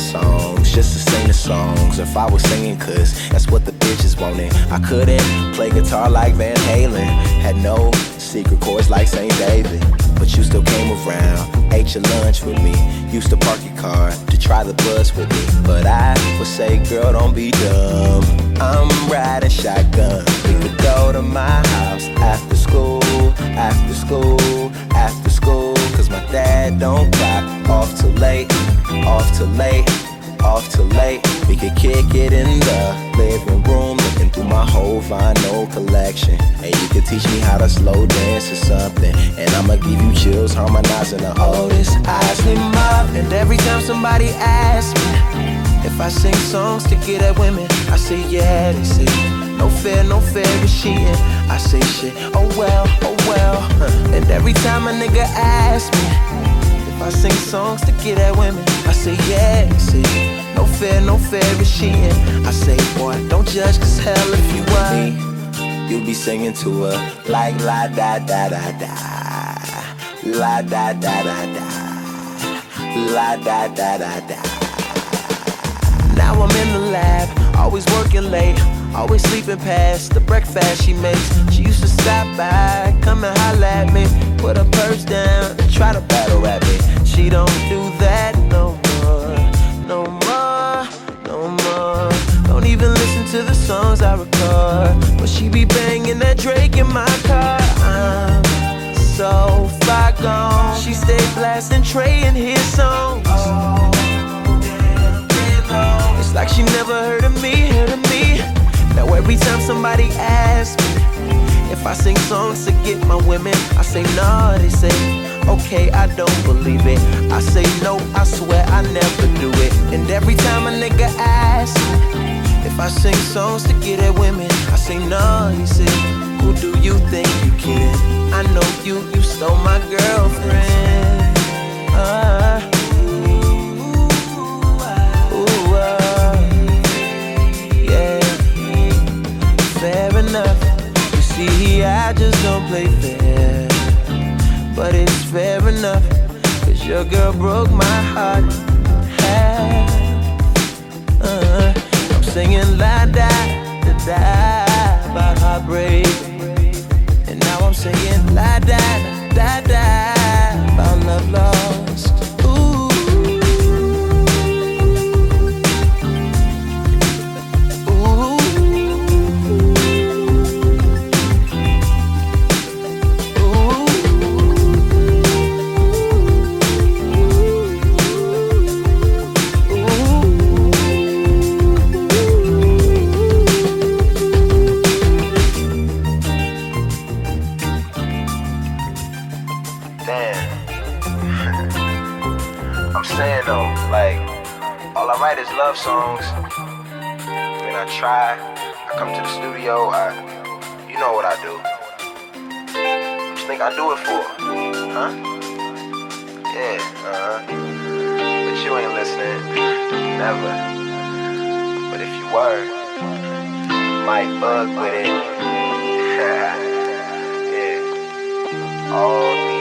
songs just to sing the songs if I was singing, cause that's what the bitches wanted. I couldn't play guitar like Van Halen, had no secret chords like St. David. But you still came around, ate your lunch with me. Used to park your car to try the bus with me. But I would say, girl, don't be dumb. I'm riding shotgun. We could go to my house after school, after school, after school. Cause my dad don't clock off till late, off to late off to late. We could kick it in the living room, looking through my whole vinyl collection. And you could teach me how to slow dance or something. And I'ma give you chills, harmonizing the oldest. Eyes them up, and every time somebody asks me if I sing songs to get at women, I say yeah. They say no fair, no fair is cheating. I say shit, oh well, oh well. And every time a nigga asks me. I sing songs to get at women, I say yeah, see. No fair, no fair is cheating. I say, boy, don't judge, cause hell if you were. Me, You be singing to her like la da da da da. La da da da da. La da da da da. Now I'm in the lab, always working late, always sleeping past the breakfast she makes. She used to stop by, come and holler at me, put her purse down, and try to but she be banging that Drake in my car. I'm so far gone. She stay blasting Trey and his songs. It's like she never heard of me, heard of me. Now every time somebody asks me if I sing songs to get my women, I say no. They say okay, I don't believe it. I say no, I swear I never do it. And every time a nigga asks me if I sing songs to get at women, I say no. He say, Who do you think you kidding? I know you, you stole my girlfriend. Uh, ooh, uh, yeah. Fair enough. You see, I just don't play fair. But it's fair enough. Cause your girl broke my heart. Half. Singing la da Damn. I'm saying though, like, all I write is love songs. And I try, I come to the studio, I, you know what I do. What you think I do it for? Huh? Yeah, uh huh. But you ain't listening. Never. But if you were, might bug with it. yeah. All